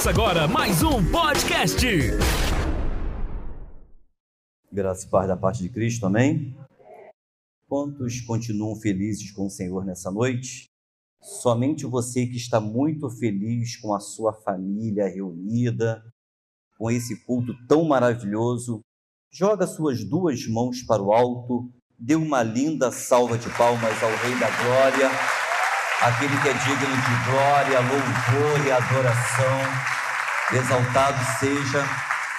Começa agora mais um podcast. Graça e paz da parte de Cristo, amém? Quantos continuam felizes com o Senhor nessa noite? Somente você que está muito feliz com a sua família reunida, com esse culto tão maravilhoso, joga suas duas mãos para o alto, dê uma linda salva de palmas ao Rei da Glória, aquele que é digno de glória, louvor e adoração. Exaltado seja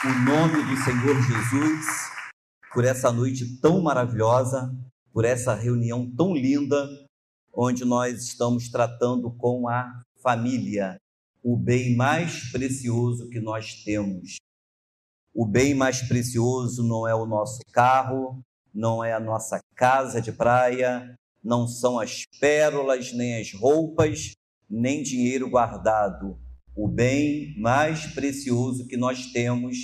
o nome do Senhor Jesus por essa noite tão maravilhosa, por essa reunião tão linda, onde nós estamos tratando com a família, o bem mais precioso que nós temos. O bem mais precioso não é o nosso carro, não é a nossa casa de praia, não são as pérolas, nem as roupas, nem dinheiro guardado. O bem mais precioso que nós temos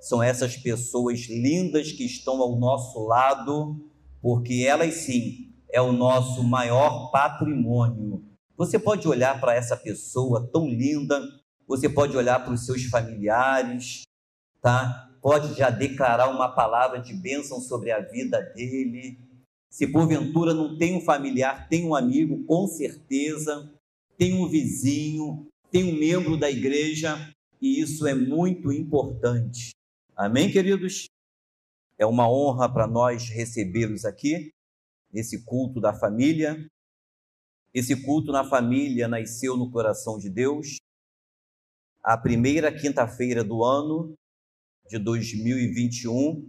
são essas pessoas lindas que estão ao nosso lado, porque elas sim é o nosso maior patrimônio. Você pode olhar para essa pessoa tão linda, você pode olhar para os seus familiares, tá? Pode já declarar uma palavra de bênção sobre a vida dele. Se porventura não tem um familiar, tem um amigo, com certeza, tem um vizinho, tem um membro da igreja, e isso é muito importante. Amém, queridos? É uma honra para nós recebê-los aqui, nesse culto da família. Esse culto na família nasceu no coração de Deus. A primeira quinta-feira do ano de 2021,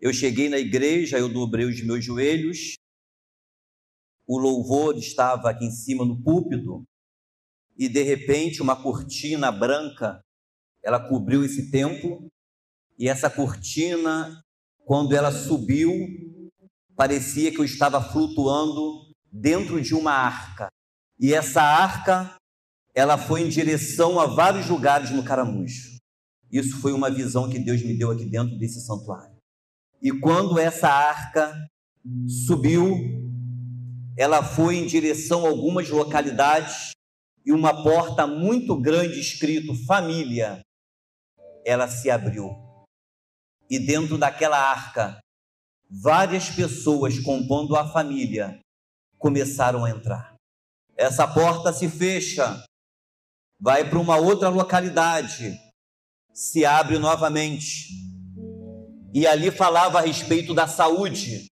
eu cheguei na igreja, eu dobrei os meus joelhos, o louvor estava aqui em cima no púlpito, e de repente uma cortina branca, ela cobriu esse templo, e essa cortina, quando ela subiu, parecia que eu estava flutuando dentro de uma arca. E essa arca, ela foi em direção a vários lugares no Caramujo. Isso foi uma visão que Deus me deu aqui dentro desse santuário. E quando essa arca subiu, ela foi em direção a algumas localidades e uma porta muito grande escrito família, ela se abriu e dentro daquela arca, várias pessoas compondo a família começaram a entrar. Essa porta se fecha, vai para uma outra localidade, se abre novamente. E ali falava a respeito da saúde.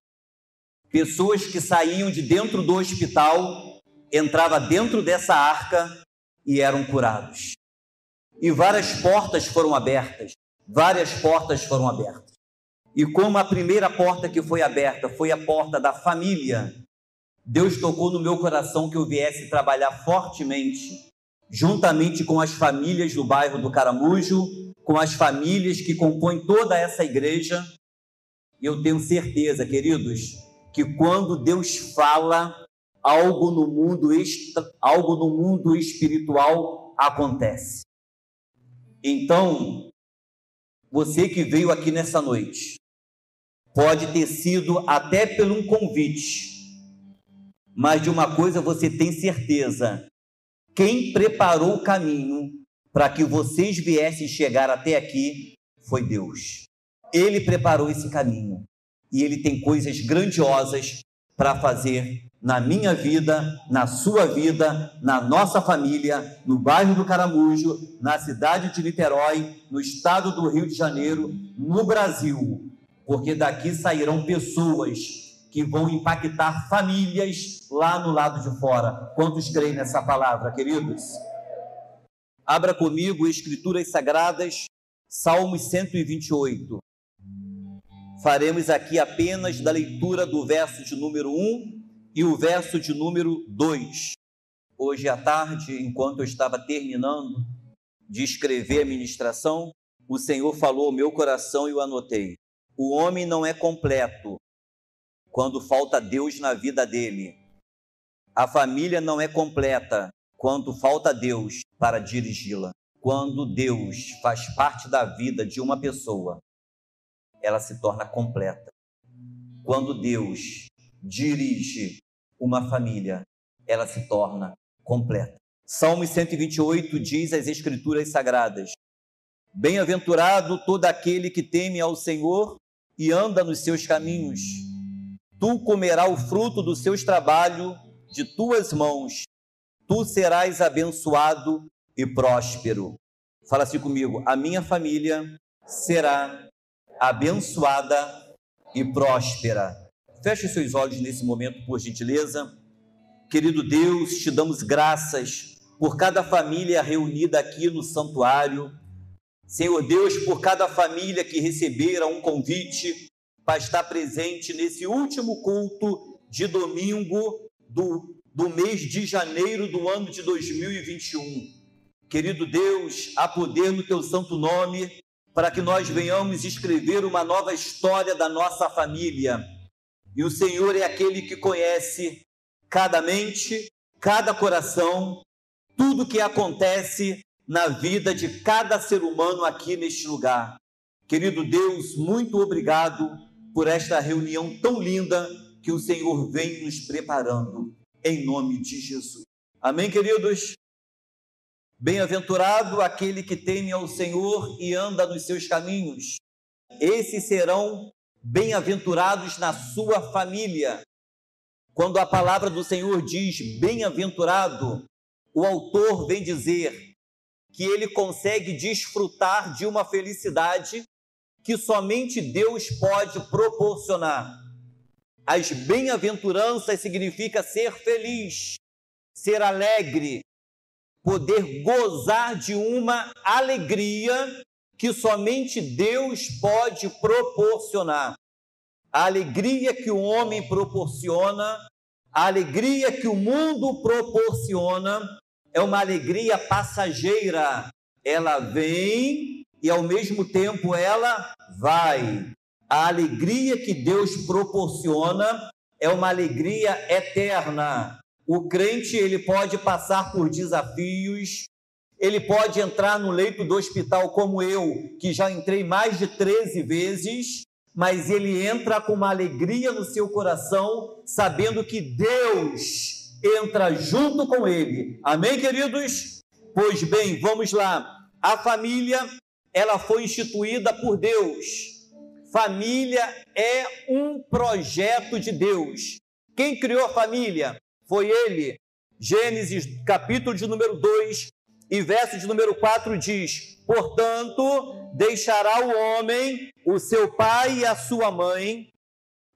Pessoas que saíam de dentro do hospital, entrava dentro dessa arca e eram curados. E várias portas foram abertas várias portas foram abertas. E como a primeira porta que foi aberta foi a porta da família, Deus tocou no meu coração que eu viesse trabalhar fortemente, juntamente com as famílias do bairro do Caramujo, com as famílias que compõem toda essa igreja. E eu tenho certeza, queridos, que quando Deus fala, algo no mundo, algo no mundo espiritual acontece. Então, você que veio aqui nessa noite, pode ter sido até pelo um convite, mas de uma coisa você tem certeza: quem preparou o caminho para que vocês viessem chegar até aqui foi Deus. Ele preparou esse caminho e ele tem coisas grandiosas para fazer na minha vida, na sua vida, na nossa família, no bairro do Caramujo, na cidade de Niterói, no estado do Rio de Janeiro, no Brasil, porque daqui sairão pessoas que vão impactar famílias lá no lado de fora. Quantos creem nessa palavra, queridos? Abra comigo Escrituras Sagradas, Salmos 128. Faremos aqui apenas da leitura do verso de número 1 e o verso de número 2. Hoje à tarde, enquanto eu estava terminando de escrever a ministração, o Senhor falou ao meu coração e eu anotei. O homem não é completo quando falta Deus na vida dele. A família não é completa quando falta Deus para dirigi-la. Quando Deus faz parte da vida de uma pessoa, ela se torna completa. Quando Deus dirige uma família, ela se torna completa. Salmo 128 diz as Escrituras Sagradas: Bem-aventurado todo aquele que teme ao Senhor e anda nos seus caminhos. Tu comerás o fruto dos seus trabalhos, de tuas mãos. Tu serás abençoado e próspero. Fala assim comigo: a minha família será abençoada e próspera. Feche seus olhos nesse momento, por gentileza. Querido Deus, te damos graças por cada família reunida aqui no santuário. Senhor Deus, por cada família que recebera um convite para estar presente nesse último culto de domingo do, do mês de janeiro do ano de 2021. Querido Deus, há poder no teu santo nome para que nós venhamos escrever uma nova história da nossa família. E o Senhor é aquele que conhece cada mente, cada coração, tudo que acontece na vida de cada ser humano aqui neste lugar. Querido Deus, muito obrigado por esta reunião tão linda que o Senhor vem nos preparando, em nome de Jesus. Amém, queridos? Bem-aventurado aquele que teme ao Senhor e anda nos seus caminhos. Esses serão bem-aventurados na sua família. Quando a palavra do Senhor diz bem-aventurado, o autor vem dizer que ele consegue desfrutar de uma felicidade que somente Deus pode proporcionar. As bem-aventuranças significa ser feliz, ser alegre, poder gozar de uma alegria que somente Deus pode proporcionar. A alegria que o homem proporciona, a alegria que o mundo proporciona, é uma alegria passageira. Ela vem e ao mesmo tempo ela vai. A alegria que Deus proporciona é uma alegria eterna. O crente ele pode passar por desafios, ele pode entrar no leito do hospital como eu, que já entrei mais de 13 vezes, mas ele entra com uma alegria no seu coração, sabendo que Deus entra junto com ele. Amém, queridos? Pois bem, vamos lá. A família ela foi instituída por Deus. Família é um projeto de Deus. Quem criou a família? Foi ele. Gênesis, capítulo de número 2 e verso de número 4 diz: Portanto, deixará o homem o seu pai e a sua mãe,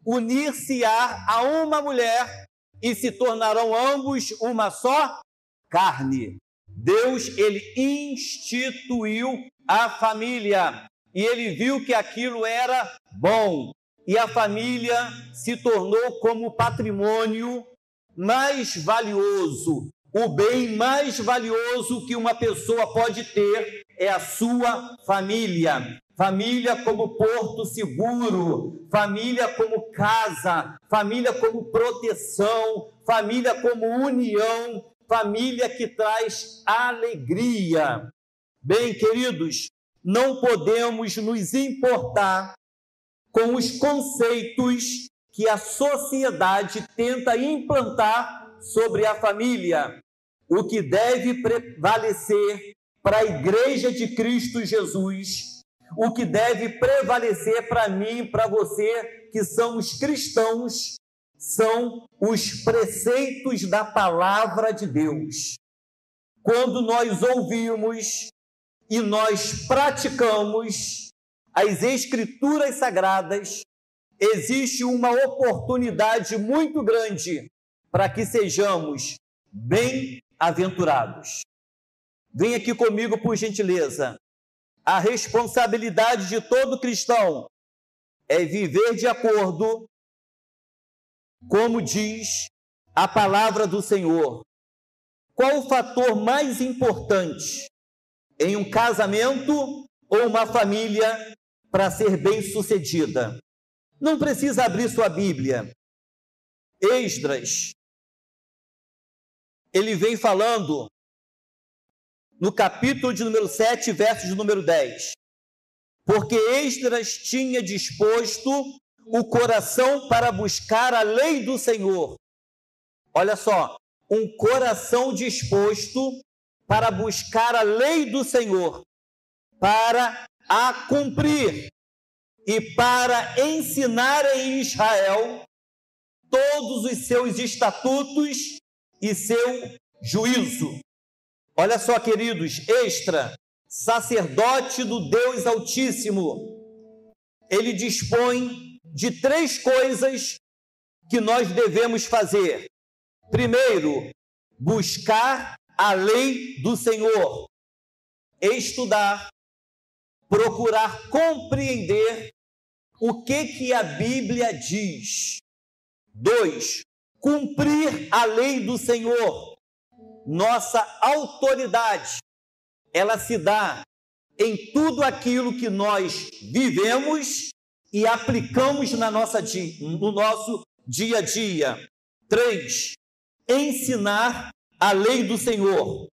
unir-se-á a uma mulher e se tornarão ambos uma só carne. Deus ele instituiu a família e ele viu que aquilo era bom. E a família se tornou como patrimônio mais valioso. O bem mais valioso que uma pessoa pode ter é a sua família. Família como porto seguro, família como casa, família como proteção, família como união, família que traz alegria. Bem, queridos, não podemos nos importar com os conceitos que a sociedade tenta implantar sobre a família. O que deve prevalecer para a Igreja de Cristo Jesus, o que deve prevalecer para mim, para você que somos cristãos, são os preceitos da palavra de Deus. Quando nós ouvimos e nós praticamos as Escrituras Sagradas, existe uma oportunidade muito grande para que sejamos bem-aventurados. Vem aqui comigo, por gentileza. A responsabilidade de todo cristão é viver de acordo, como diz a palavra do Senhor. Qual o fator mais importante em um casamento ou uma família para ser bem-sucedida. Não precisa abrir sua Bíblia. Esdras, ele vem falando no capítulo de número 7, verso de número 10. Porque Esdras tinha disposto o coração para buscar a lei do Senhor. Olha só, um coração disposto para buscar a lei do Senhor, para a cumprir e para ensinar em Israel todos os seus estatutos e seu juízo. Olha só, queridos, extra, sacerdote do Deus Altíssimo, ele dispõe de três coisas que nós devemos fazer. Primeiro, buscar a lei do Senhor, estudar, procurar compreender o que que a Bíblia diz. Dois, cumprir a lei do Senhor. Nossa autoridade, ela se dá em tudo aquilo que nós vivemos e aplicamos na nossa, no nosso dia a dia. Três, ensinar a lei do Senhor,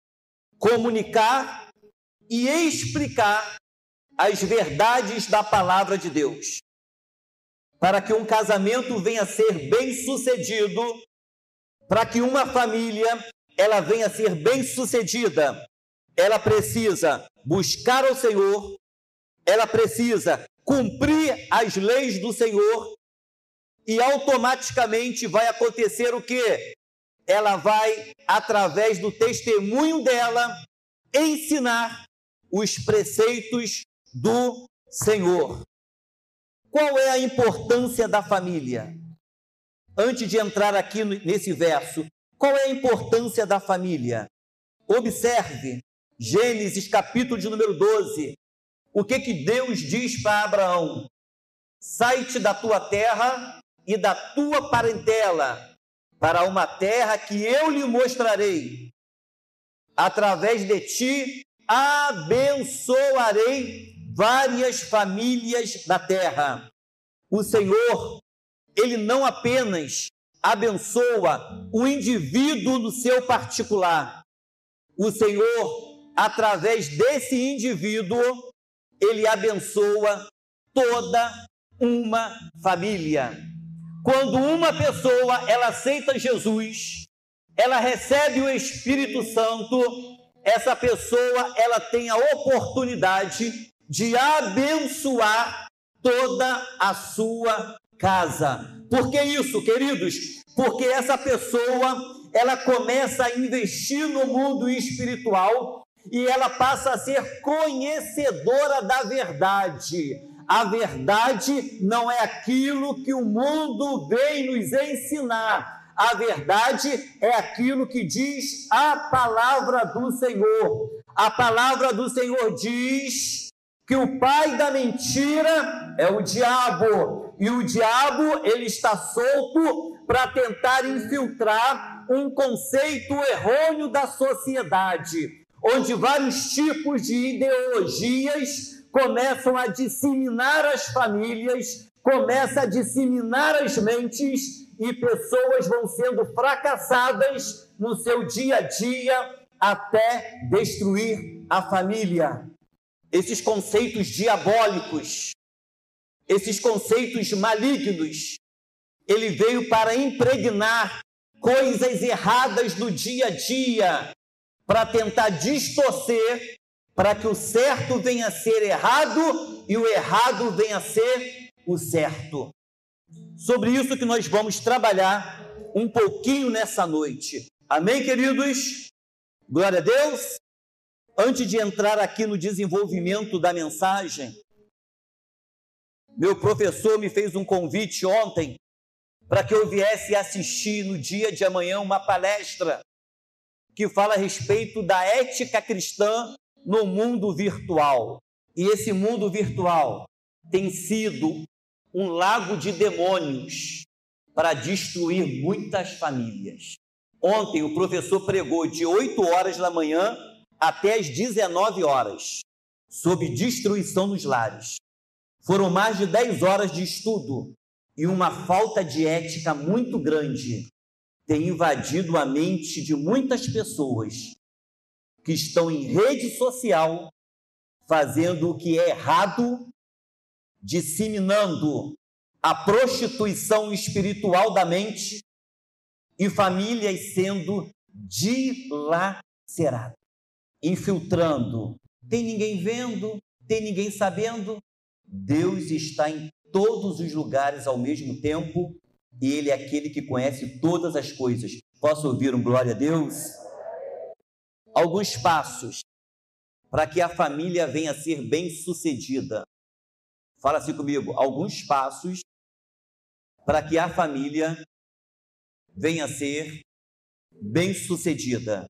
comunicar e explicar as verdades da palavra de Deus. Para que um casamento venha a ser bem sucedido, para que uma família ela venha a ser bem sucedida, ela precisa buscar o Senhor, ela precisa cumprir as leis do Senhor e automaticamente vai acontecer o que? Ela vai, através do testemunho dela, ensinar os preceitos do Senhor. Qual é a importância da família? Antes de entrar aqui nesse verso, qual é a importância da família? Observe Gênesis capítulo de número 12. O que que Deus diz para Abraão? Sai-te da tua terra e da tua parentela para uma terra que eu lhe mostrarei. Através de ti abençoarei várias famílias da terra. O Senhor, ele não apenas abençoa o indivíduo no seu particular. O Senhor através desse indivíduo, ele abençoa toda uma família. Quando uma pessoa ela aceita Jesus, ela recebe o Espírito Santo, essa pessoa ela tem a oportunidade de abençoar toda a sua casa. Por que isso, queridos? Porque essa pessoa ela começa a investir no mundo espiritual e ela passa a ser conhecedora da verdade. A verdade não é aquilo que o mundo vem nos ensinar. A verdade é aquilo que diz a palavra do Senhor. A palavra do Senhor diz que o pai da mentira é o diabo, e o diabo ele está solto para tentar infiltrar um conceito errôneo da sociedade onde vários tipos de ideologias começam a disseminar as famílias, começa a disseminar as mentes e pessoas vão sendo fracassadas no seu dia a dia até destruir a família. Esses conceitos diabólicos, esses conceitos malignos, ele veio para impregnar coisas erradas do dia a dia, para tentar distorcer, para que o certo venha a ser errado e o errado venha a ser o certo. Sobre isso que nós vamos trabalhar um pouquinho nessa noite. Amém, queridos? Glória a Deus. Antes de entrar aqui no desenvolvimento da mensagem, meu professor me fez um convite ontem para que eu viesse assistir no dia de amanhã uma palestra que fala a respeito da ética cristã no mundo virtual. E esse mundo virtual tem sido um lago de demônios para destruir muitas famílias. Ontem o professor pregou de 8 horas da manhã até as 19 horas sobre destruição nos lares. Foram mais de 10 horas de estudo e uma falta de ética muito grande tem invadido a mente de muitas pessoas que estão em rede social fazendo o que é errado, disseminando a prostituição espiritual da mente e famílias sendo dilacerada, infiltrando. Tem ninguém vendo, tem ninguém sabendo. Deus está em todos os lugares ao mesmo tempo e Ele é aquele que conhece todas as coisas. Posso ouvir um glória a Deus? Alguns passos para que a família venha a ser bem sucedida. Fala assim comigo, alguns passos para que a família venha a ser bem sucedida.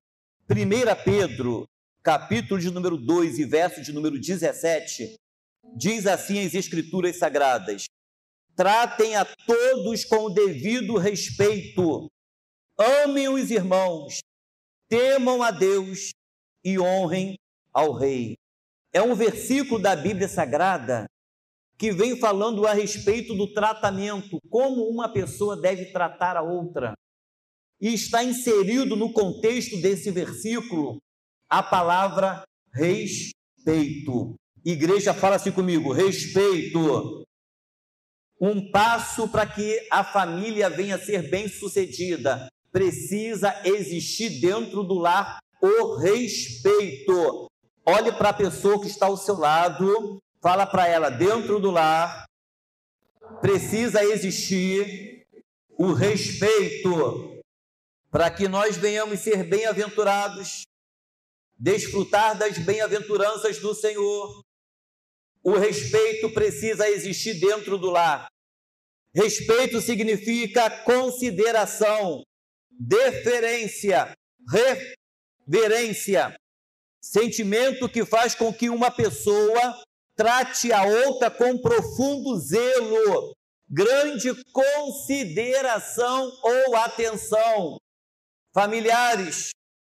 1 Pedro, capítulo de número 2 e verso de número 17, diz assim as Escrituras Sagradas: Tratem a todos com o devido respeito, amem os irmãos, temam a Deus e honrem ao Rei. É um versículo da Bíblia Sagrada que vem falando a respeito do tratamento, como uma pessoa deve tratar a outra. E está inserido no contexto desse versículo a palavra respeito. Igreja, fala assim comigo: respeito. Um passo para que a família venha a ser bem sucedida. Precisa existir dentro do lar o respeito. Olhe para a pessoa que está ao seu lado, fala para ela, dentro do lar, precisa existir o respeito para que nós venhamos ser bem-aventurados, desfrutar das bem-aventuranças do Senhor. O respeito precisa existir dentro do lar. Respeito significa consideração, deferência, reverência, sentimento que faz com que uma pessoa trate a outra com profundo zelo, grande consideração ou atenção. Familiares,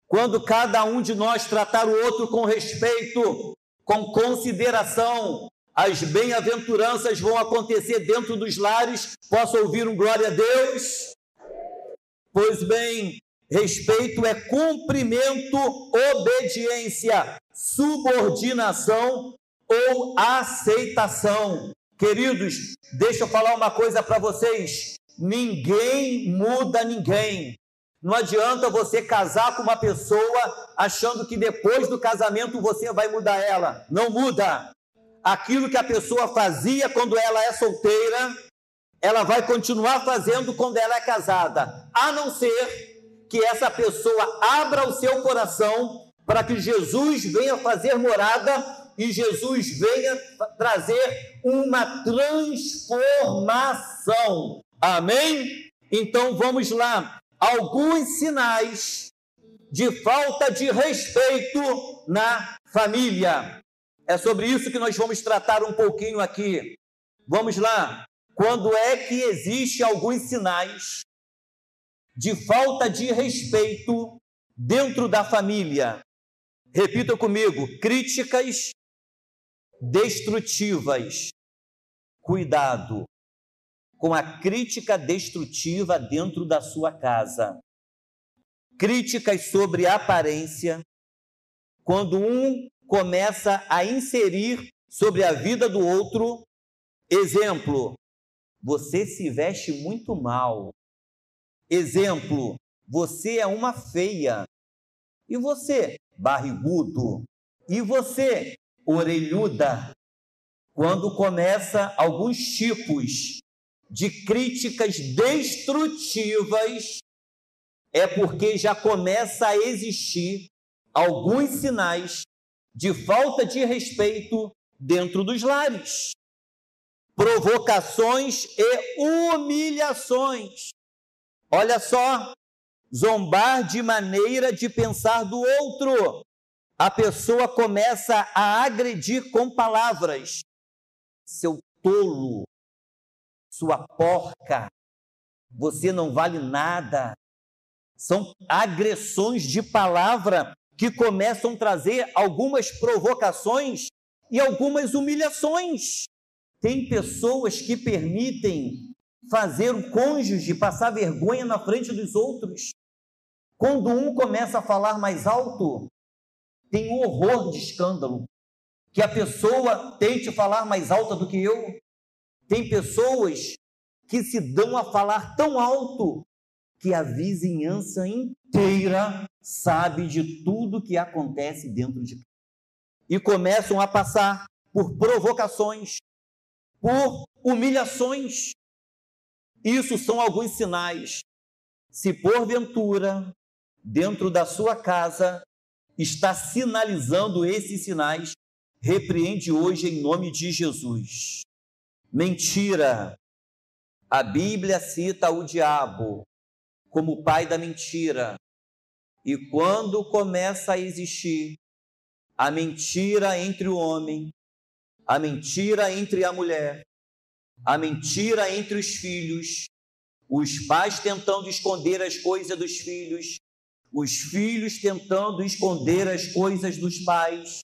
quando cada um de nós tratar o outro com respeito, com consideração, as bem-aventuranças vão acontecer dentro dos lares. Posso ouvir um glória a Deus? Pois bem, respeito é cumprimento, obediência, subordinação ou aceitação. Queridos, deixa eu falar uma coisa para vocês: ninguém muda ninguém. Não adianta você casar com uma pessoa achando que depois do casamento você vai mudar ela. Não muda. Aquilo que a pessoa fazia quando ela é solteira, ela vai continuar fazendo quando ela é casada, a não ser que essa pessoa abra o seu coração para que Jesus venha fazer morada e Jesus venha trazer uma transformação. Amém? Então vamos lá. Alguns sinais de falta de respeito na família. É sobre isso que nós vamos tratar um pouquinho aqui. Vamos lá. Quando é que existe alguns sinais de falta de respeito dentro da família? Repita comigo: críticas destrutivas. Cuidado com a crítica destrutiva dentro da sua casa. Críticas sobre aparência, quando um começa a inserir sobre a vida do outro, exemplo, você se veste muito mal. Exemplo, você é uma feia. E você, barrigudo. E você, orelhuda, quando começa alguns tipos de críticas destrutivas, é porque já começa a existir alguns sinais de falta de respeito dentro dos lares. Provocações e humilhações. Olha só, zombar de maneira de pensar do outro a pessoa começa a agredir com palavras. Seu tolo, sua porca, você não vale nada. São agressões de palavra que começam a trazer algumas provocações e algumas humilhações. Tem pessoas que permitem fazer o cônjuge passar vergonha na frente dos outros. Quando um começa a falar mais alto, tem um horror de escândalo. Que a pessoa tente falar mais alta do que eu. Tem pessoas que se dão a falar tão alto que a vizinhança inteira sabe de tudo que acontece dentro de casa. E começam a passar por provocações, por humilhações. Isso são alguns sinais. Se porventura, dentro da sua casa, está sinalizando esses sinais, repreende hoje em nome de Jesus. Mentira. A Bíblia cita o diabo como pai da mentira. E quando começa a existir a mentira entre o homem, a mentira entre a mulher, a mentira entre os filhos, os pais tentando esconder as coisas dos filhos, os filhos tentando esconder as coisas dos pais,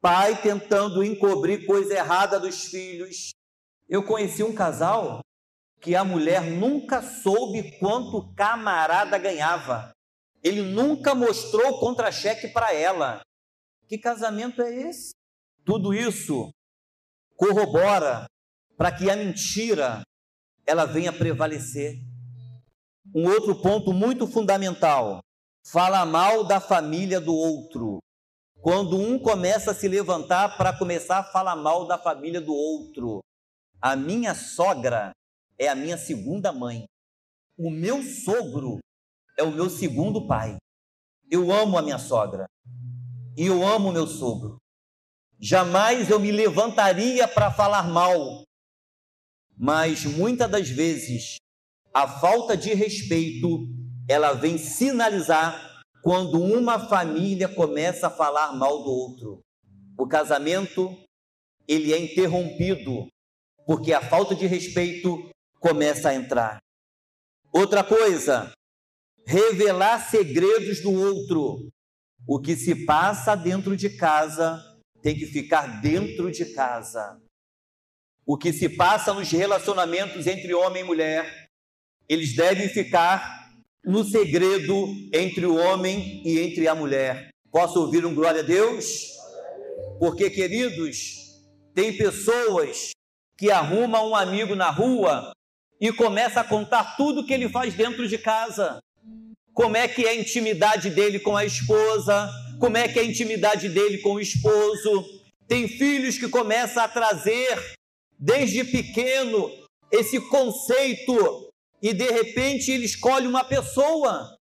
pai tentando encobrir coisa errada dos filhos. Eu conheci um casal que a mulher nunca soube quanto o camarada ganhava. Ele nunca mostrou contra-cheque para ela. Que casamento é esse? Tudo isso corrobora para que a mentira ela venha prevalecer. Um outro ponto muito fundamental: fala mal da família do outro. Quando um começa a se levantar para começar a falar mal da família do outro. A minha sogra é a minha segunda mãe. O meu sogro é o meu segundo pai. Eu amo a minha sogra. E eu amo o meu sogro. Jamais eu me levantaria para falar mal. Mas muitas das vezes a falta de respeito, ela vem sinalizar quando uma família começa a falar mal do outro. O casamento, ele é interrompido porque a falta de respeito começa a entrar. Outra coisa, revelar segredos do outro. O que se passa dentro de casa tem que ficar dentro de casa. O que se passa nos relacionamentos entre homem e mulher eles devem ficar no segredo entre o homem e entre a mulher. Posso ouvir um glória a Deus? Porque, queridos, tem pessoas que arrumam um amigo na rua e começa a contar tudo que ele faz dentro de casa. Como é que é a intimidade dele com a esposa, como é que é a intimidade dele com o esposo. Tem filhos que começam a trazer desde pequeno esse conceito e de repente ele escolhe uma pessoa.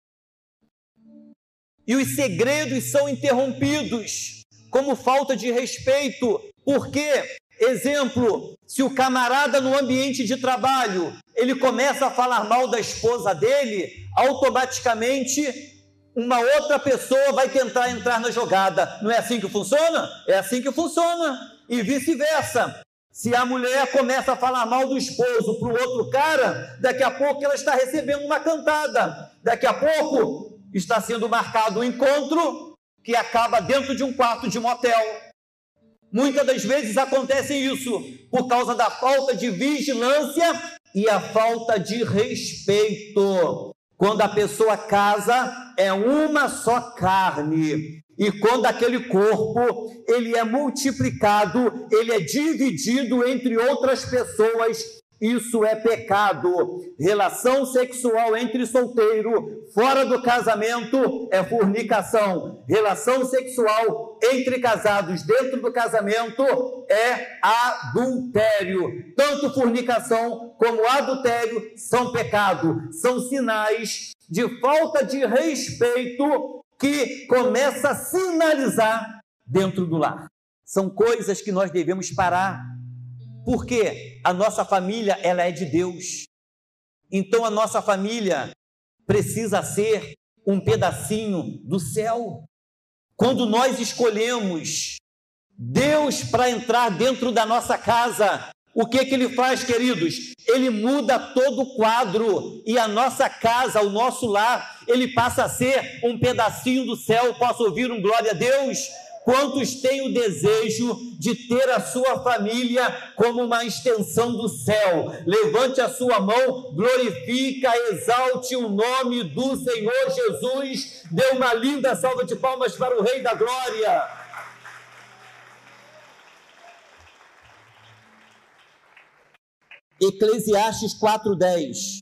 E os segredos são interrompidos, como falta de respeito. Porque, exemplo, se o camarada no ambiente de trabalho, ele começa a falar mal da esposa dele, automaticamente uma outra pessoa vai tentar entrar na jogada. Não é assim que funciona? É assim que funciona. E vice-versa. Se a mulher começa a falar mal do esposo para o outro cara, daqui a pouco ela está recebendo uma cantada. Daqui a pouco está sendo marcado um encontro que acaba dentro de um quarto de motel. Muitas das vezes acontece isso por causa da falta de vigilância e a falta de respeito. Quando a pessoa casa, é uma só carne. E quando aquele corpo ele é multiplicado, ele é dividido entre outras pessoas, isso é pecado. Relação sexual entre solteiro fora do casamento é fornicação. Relação sexual entre casados dentro do casamento é adultério. Tanto fornicação como adultério são pecado, são sinais de falta de respeito que começa a sinalizar dentro do lar. São coisas que nós devemos parar, porque a nossa família ela é de Deus. Então a nossa família precisa ser um pedacinho do céu. Quando nós escolhemos Deus para entrar dentro da nossa casa, o que, que ele faz, queridos? Ele muda todo o quadro e a nossa casa, o nosso lar, ele passa a ser um pedacinho do céu. Posso ouvir um glória a Deus? Quantos têm o desejo de ter a sua família como uma extensão do céu? Levante a sua mão, glorifica, exalte o nome do Senhor Jesus. Dê uma linda salva de palmas para o Rei da Glória. Eclesiastes 4:10.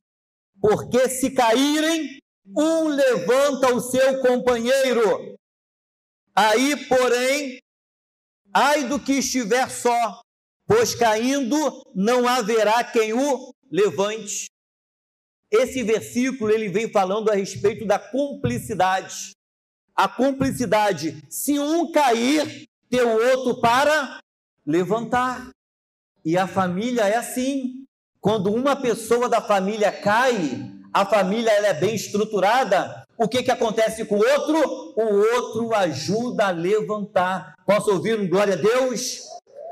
porque se caírem, um levanta o seu companheiro. Aí, porém, ai do que estiver só, pois caindo não haverá quem o levante. Esse versículo ele vem falando a respeito da cumplicidade. A cumplicidade, se um cair, ter o outro para levantar. E a família é assim. Quando uma pessoa da família cai, a família ela é bem estruturada, o que, que acontece com o outro? O outro ajuda a levantar. Posso ouvir um glória a Deus?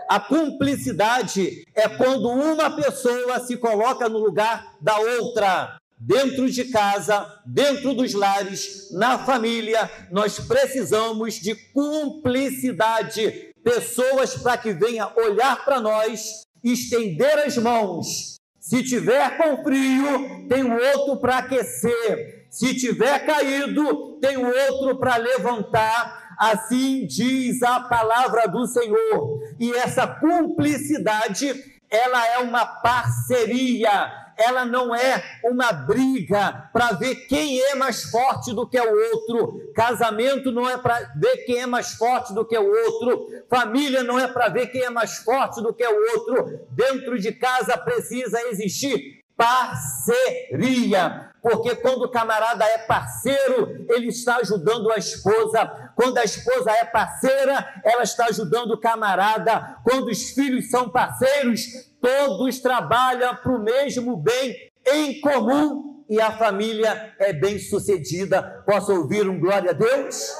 A cumplicidade é quando uma pessoa se coloca no lugar da outra. Dentro de casa, dentro dos lares, na família, nós precisamos de cumplicidade. Pessoas para que venha olhar para nós, estender as mãos se tiver com frio, tem o outro para aquecer. Se tiver caído, tem outro para levantar. Assim diz a palavra do Senhor. E essa cumplicidade, ela é uma parceria ela não é uma briga para ver quem é mais forte do que o outro. Casamento não é para ver quem é mais forte do que o outro. Família não é para ver quem é mais forte do que o outro. Dentro de casa precisa existir parceria. Porque quando o camarada é parceiro, ele está ajudando a esposa. Quando a esposa é parceira, ela está ajudando o camarada. Quando os filhos são parceiros, todos trabalham para o mesmo bem em comum e a família é bem sucedida. Posso ouvir um glória a Deus?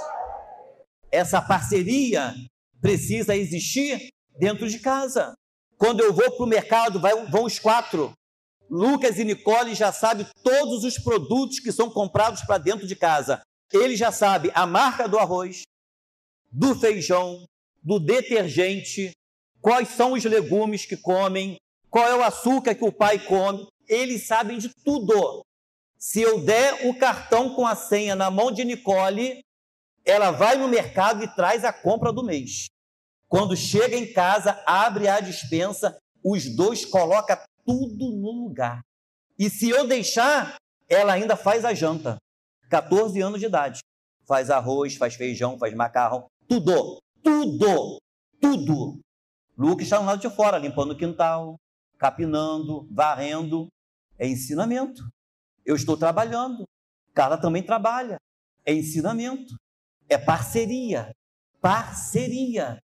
Essa parceria precisa existir dentro de casa. Quando eu vou para o mercado, vão os quatro. Lucas e Nicole já sabem todos os produtos que são comprados para dentro de casa. Ele já sabe a marca do arroz, do feijão, do detergente, quais são os legumes que comem, qual é o açúcar que o pai come. Eles sabem de tudo. Se eu der o cartão com a senha na mão de Nicole, ela vai no mercado e traz a compra do mês. Quando chega em casa, abre a dispensa, os dois colocam tudo no lugar. E se eu deixar, ela ainda faz a janta. 14 anos de idade. Faz arroz, faz feijão, faz macarrão, tudo, tudo, tudo. Lucas está no lado de fora, limpando o quintal, capinando, varrendo. É ensinamento. Eu estou trabalhando. Carla também trabalha. É ensinamento. É parceria. Parceria.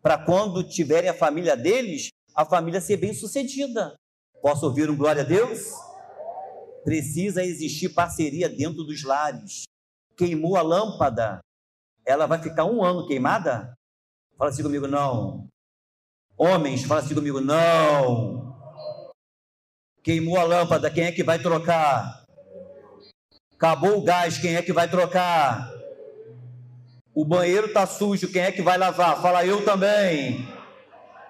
Para quando tiverem a família deles, a família ser bem sucedida. Posso ouvir um glória a Deus? Precisa existir parceria dentro dos lares. Queimou a lâmpada, ela vai ficar um ano queimada? Fala assim comigo, não. Homens, fala assim comigo, não. Queimou a lâmpada, quem é que vai trocar? Acabou o gás, quem é que vai trocar? O banheiro está sujo, quem é que vai lavar? Fala eu também.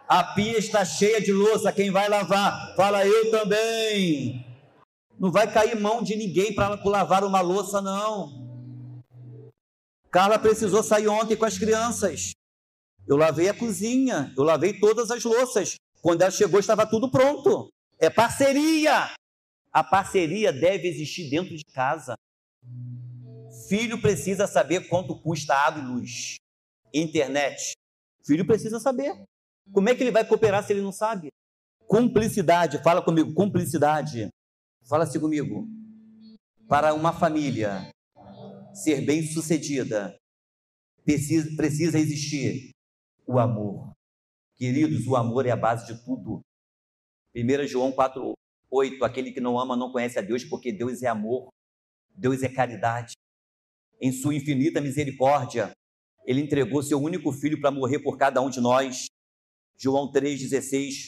A pia está cheia de louça, quem vai lavar? Fala eu também. Não vai cair mão de ninguém para lavar uma louça, não. Carla precisou sair ontem com as crianças. Eu lavei a cozinha, eu lavei todas as louças. Quando ela chegou, estava tudo pronto. É parceria. A parceria deve existir dentro de casa. Filho precisa saber quanto custa água e luz. Internet. Filho precisa saber. Como é que ele vai cooperar se ele não sabe? Cumplicidade, fala comigo, cumplicidade. Fala assim comigo. Para uma família ser bem sucedida, precisa, precisa existir o amor. Queridos, o amor é a base de tudo. 1 João 4, 8, aquele que não ama não conhece a Deus, porque Deus é amor, Deus é caridade. Em sua infinita misericórdia, ele entregou seu único filho para morrer por cada um de nós. João 3,16,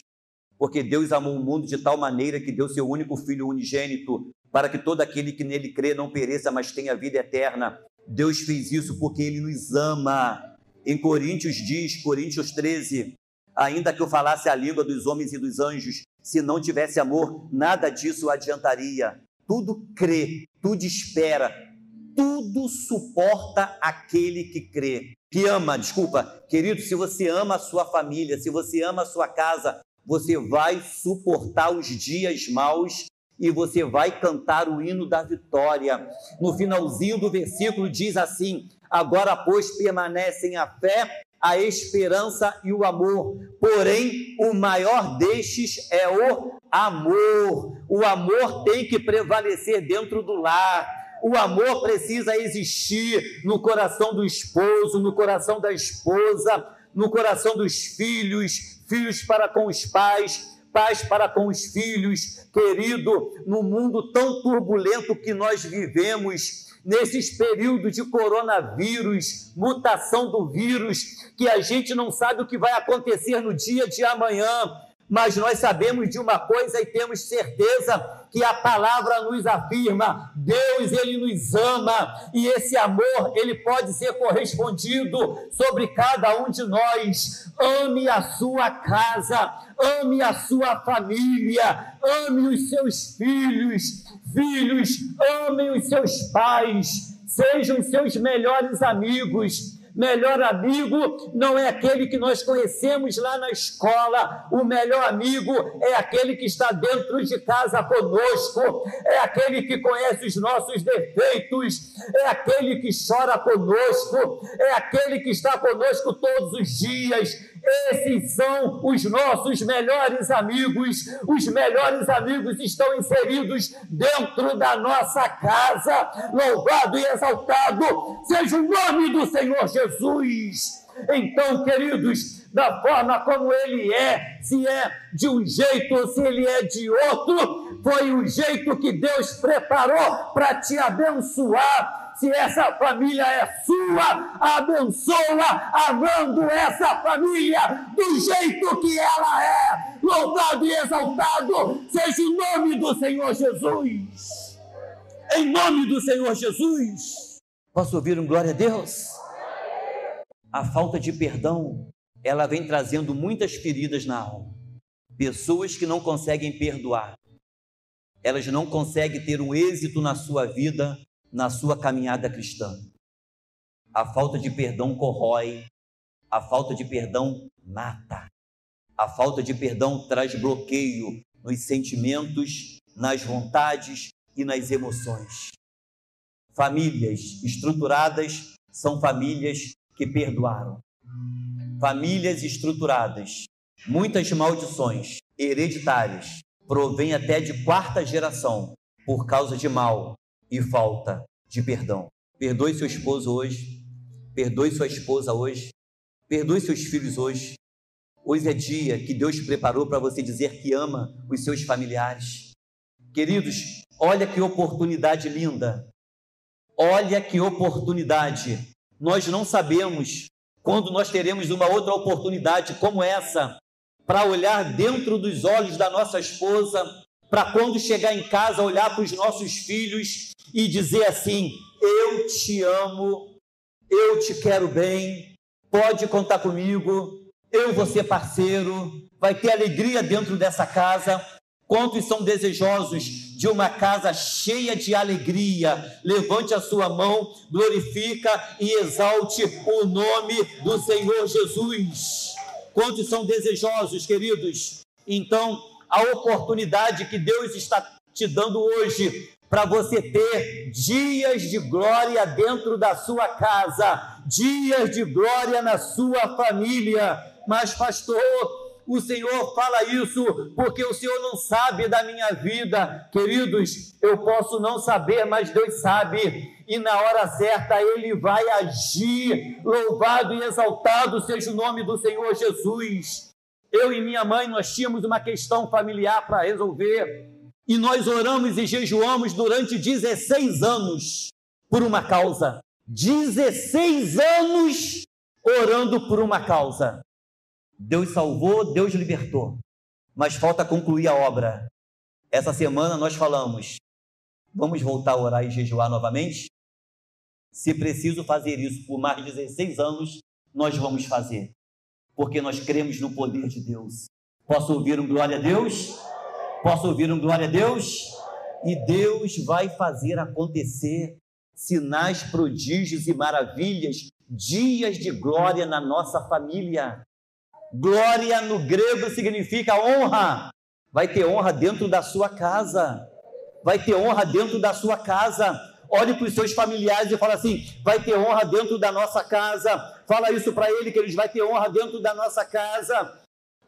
porque Deus amou o mundo de tal maneira que deu seu único filho unigênito, para que todo aquele que nele crê não pereça, mas tenha vida eterna. Deus fez isso porque ele nos ama. Em Coríntios diz, Coríntios 13, ainda que eu falasse a língua dos homens e dos anjos, se não tivesse amor, nada disso adiantaria. Tudo crê, tudo espera, tudo suporta aquele que crê que ama, desculpa, querido, se você ama a sua família, se você ama a sua casa, você vai suportar os dias maus e você vai cantar o hino da vitória. No finalzinho do versículo diz assim: Agora, pois, permanecem a fé, a esperança e o amor. Porém, o maior destes é o amor. O amor tem que prevalecer dentro do lar. O amor precisa existir no coração do esposo, no coração da esposa, no coração dos filhos, filhos para com os pais, pais para com os filhos. Querido, no mundo tão turbulento que nós vivemos, nesses períodos de coronavírus, mutação do vírus, que a gente não sabe o que vai acontecer no dia de amanhã, mas nós sabemos de uma coisa e temos certeza que a palavra nos afirma, Deus ele nos ama e esse amor ele pode ser correspondido sobre cada um de nós. Ame a sua casa, ame a sua família, ame os seus filhos, filhos, amem os seus pais, sejam seus melhores amigos. Melhor amigo não é aquele que nós conhecemos lá na escola, o melhor amigo é aquele que está dentro de casa conosco, é aquele que conhece os nossos defeitos, é aquele que chora conosco, é aquele que está conosco todos os dias, esses são os nossos melhores amigos. Os melhores amigos estão inseridos dentro da nossa casa. Louvado e exaltado seja o nome do Senhor Jesus. Então, queridos, da forma como ele é, se é de um jeito ou se ele é de outro, foi o jeito que Deus preparou para te abençoar se essa família é sua, abençoa amando essa família do jeito que ela é. Louvado e exaltado seja o nome do Senhor Jesus. Em nome do Senhor Jesus. Posso ouvir um glória a Deus? A falta de perdão, ela vem trazendo muitas feridas na alma. Pessoas que não conseguem perdoar, elas não conseguem ter um êxito na sua vida na sua caminhada cristã. A falta de perdão corrói, a falta de perdão mata. A falta de perdão traz bloqueio nos sentimentos, nas vontades e nas emoções. Famílias estruturadas são famílias que perdoaram. Famílias estruturadas, muitas maldições hereditárias provêm até de quarta geração por causa de mal, e falta de perdão. Perdoe seu esposo hoje, perdoe sua esposa hoje, perdoe seus filhos hoje. Hoje é dia que Deus preparou para você dizer que ama os seus familiares. Queridos, olha que oportunidade linda. Olha que oportunidade. Nós não sabemos quando nós teremos uma outra oportunidade como essa para olhar dentro dos olhos da nossa esposa, para quando chegar em casa olhar para os nossos filhos e dizer assim: Eu te amo, eu te quero bem, pode contar comigo, eu vou ser parceiro, vai ter alegria dentro dessa casa. Quantos são desejosos de uma casa cheia de alegria? Levante a sua mão, glorifica e exalte o nome do Senhor Jesus. Quantos são desejosos, queridos? Então, a oportunidade que Deus está te dando hoje para você ter dias de glória dentro da sua casa, dias de glória na sua família. Mas, pastor, o Senhor fala isso porque o Senhor não sabe da minha vida. Queridos, eu posso não saber, mas Deus sabe. E na hora certa Ele vai agir. Louvado e exaltado seja o nome do Senhor Jesus. Eu e minha mãe, nós tínhamos uma questão familiar para resolver. E nós oramos e jejuamos durante 16 anos por uma causa. 16 anos orando por uma causa. Deus salvou, Deus libertou. Mas falta concluir a obra. Essa semana nós falamos: vamos voltar a orar e jejuar novamente? Se preciso fazer isso por mais de 16 anos, nós vamos fazer. Porque nós cremos no poder de Deus. Posso ouvir um glória a Deus? Posso ouvir um glória a Deus? E Deus vai fazer acontecer sinais, prodígios e maravilhas, dias de glória na nossa família. Glória no grego significa honra. Vai ter honra dentro da sua casa. vai ter honra dentro da sua casa. Olhe para os seus familiares e fala assim: vai ter honra dentro da nossa casa. Fala isso para ele, que eles vai ter honra dentro da nossa casa.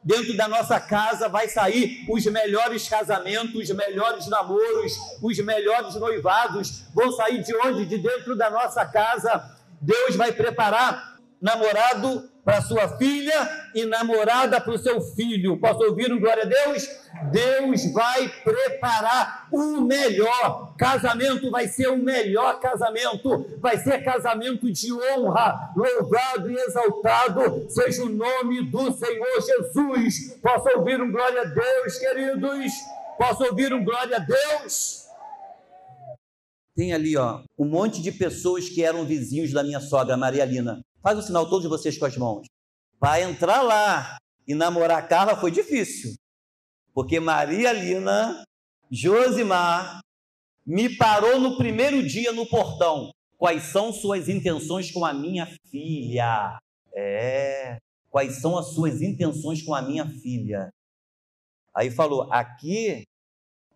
Dentro da nossa casa vai sair os melhores casamentos, os melhores namoros, os melhores noivados. Vão sair de onde? De dentro da nossa casa. Deus vai preparar namorado para sua filha e namorada para o seu filho. Posso ouvir um glória a Deus? Deus vai preparar o melhor. Casamento vai ser o melhor casamento. Vai ser casamento de honra. Louvado e exaltado seja o nome do Senhor Jesus. Posso ouvir um glória a Deus, queridos? Posso ouvir um glória a Deus? Tem ali, ó, um monte de pessoas que eram vizinhos da minha sogra, Maria Lina. Faz o sinal todos vocês com as mãos. Para entrar lá e namorar Carla foi difícil. Porque Maria Lina, Josimar, me parou no primeiro dia no portão. Quais são suas intenções com a minha filha? É. Quais são as suas intenções com a minha filha? Aí falou: aqui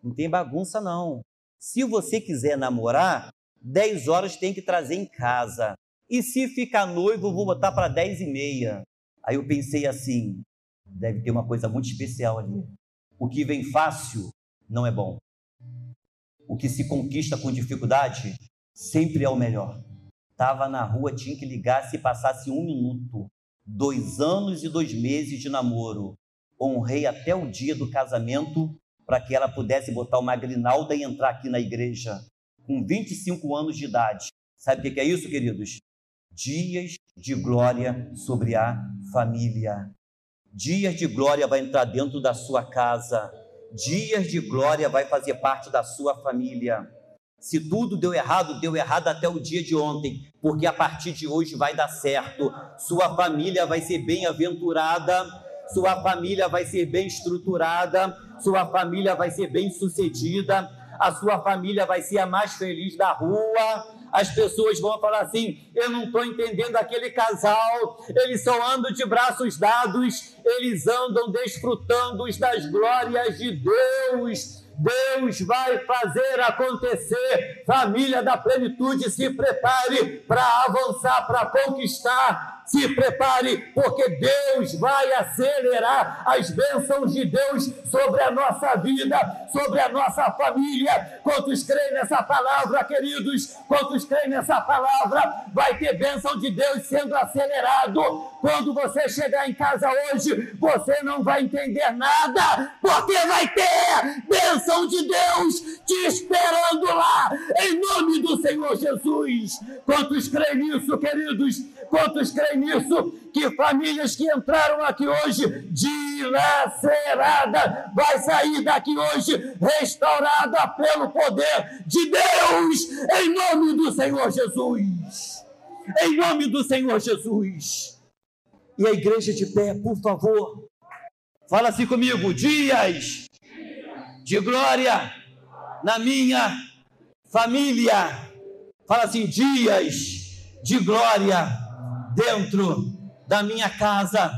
não tem bagunça, não. Se você quiser namorar, 10 horas tem que trazer em casa. E se ficar noivo, vou botar para 10 e meia. Aí eu pensei assim: deve ter uma coisa muito especial ali. O que vem fácil não é bom. O que se conquista com dificuldade sempre é o melhor. Estava na rua, tinha que ligar se passasse um minuto. Dois anos e dois meses de namoro. Honrei até o dia do casamento para que ela pudesse botar uma grinalda e entrar aqui na igreja. Com 25 anos de idade. Sabe o que é isso, queridos? Dias de glória sobre a família. Dias de glória vai entrar dentro da sua casa. Dias de glória vai fazer parte da sua família. Se tudo deu errado, deu errado até o dia de ontem, porque a partir de hoje vai dar certo. Sua família vai ser bem-aventurada, sua família vai ser bem estruturada, sua família vai ser bem-sucedida, a sua família vai ser a mais feliz da rua as pessoas vão falar assim: eu não estou entendendo aquele casal, eles só andam de braços dados, eles andam desfrutando das glórias de Deus. Deus vai fazer acontecer. Família da plenitude, se prepare para avançar, para conquistar se prepare, porque Deus vai acelerar as bênçãos de Deus sobre a nossa vida, sobre a nossa família. Quantos creem nessa palavra, queridos? Quantos creem nessa palavra? Vai ter bênção de Deus sendo acelerado. Quando você chegar em casa hoje, você não vai entender nada, porque vai ter bênção de Deus te esperando lá, em nome do Senhor Jesus. Quantos creem nisso, queridos? Quantos creem nisso? Que famílias que entraram aqui hoje dilacerada vai sair daqui hoje restaurada pelo poder de Deus, em nome do Senhor Jesus. Em nome do Senhor Jesus. E a igreja de pé, por favor, fala assim comigo: dias de glória na minha família. Fala assim: dias de glória dentro da minha casa.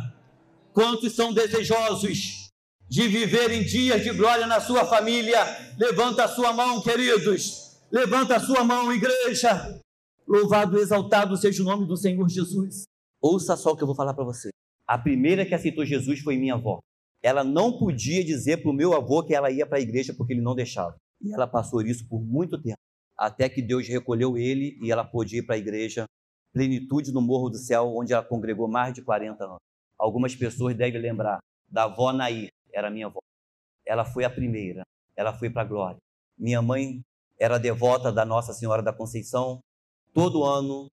Quantos são desejosos de viver em dias de glória na sua família? Levanta a sua mão, queridos. Levanta a sua mão, igreja. Louvado e exaltado seja o nome do Senhor Jesus. Ouça só o que eu vou falar para você. A primeira que aceitou Jesus foi minha avó. Ela não podia dizer para o meu avô que ela ia para a igreja porque ele não deixava. E ela passou isso por muito tempo. Até que Deus recolheu ele e ela pôde ir para a igreja Plenitude no Morro do Céu, onde ela congregou mais de 40 anos. Algumas pessoas devem lembrar da avó Nair, era minha avó. Ela foi a primeira, ela foi para a glória. Minha mãe era devota da Nossa Senhora da Conceição. Todo ano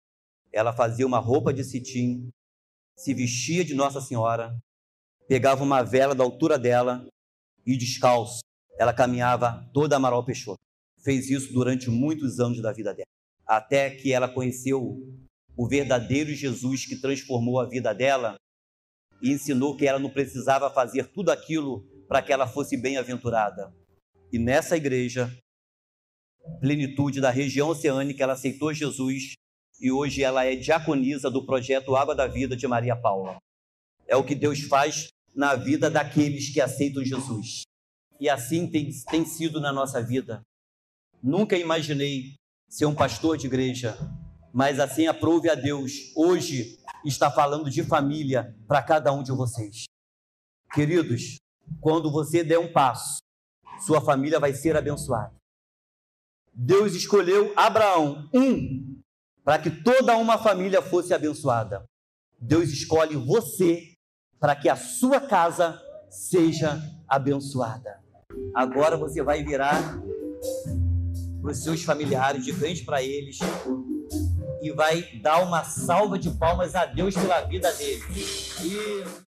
ela fazia uma roupa de cetim, se vestia de Nossa Senhora, pegava uma vela da altura dela e descalço, ela caminhava toda Amaral Peixoto. Fez isso durante muitos anos da vida dela, até que ela conheceu o verdadeiro Jesus que transformou a vida dela e ensinou que ela não precisava fazer tudo aquilo para que ela fosse bem-aventurada. E nessa igreja, plenitude da região oceânica, ela aceitou Jesus e hoje ela é diaconisa do projeto Água da Vida de Maria Paula. É o que Deus faz na vida daqueles que aceitam Jesus. E assim tem, tem sido na nossa vida. Nunca imaginei ser um pastor de igreja, mas assim aprove a Deus. Hoje está falando de família para cada um de vocês. Queridos, quando você der um passo, sua família vai ser abençoada. Deus escolheu Abraão, um, para que toda uma família fosse abençoada. Deus escolhe você para que a sua casa seja abençoada. Agora você vai virar para os seus familiares, de frente para eles, e vai dar uma salva de palmas a Deus pela vida deles. E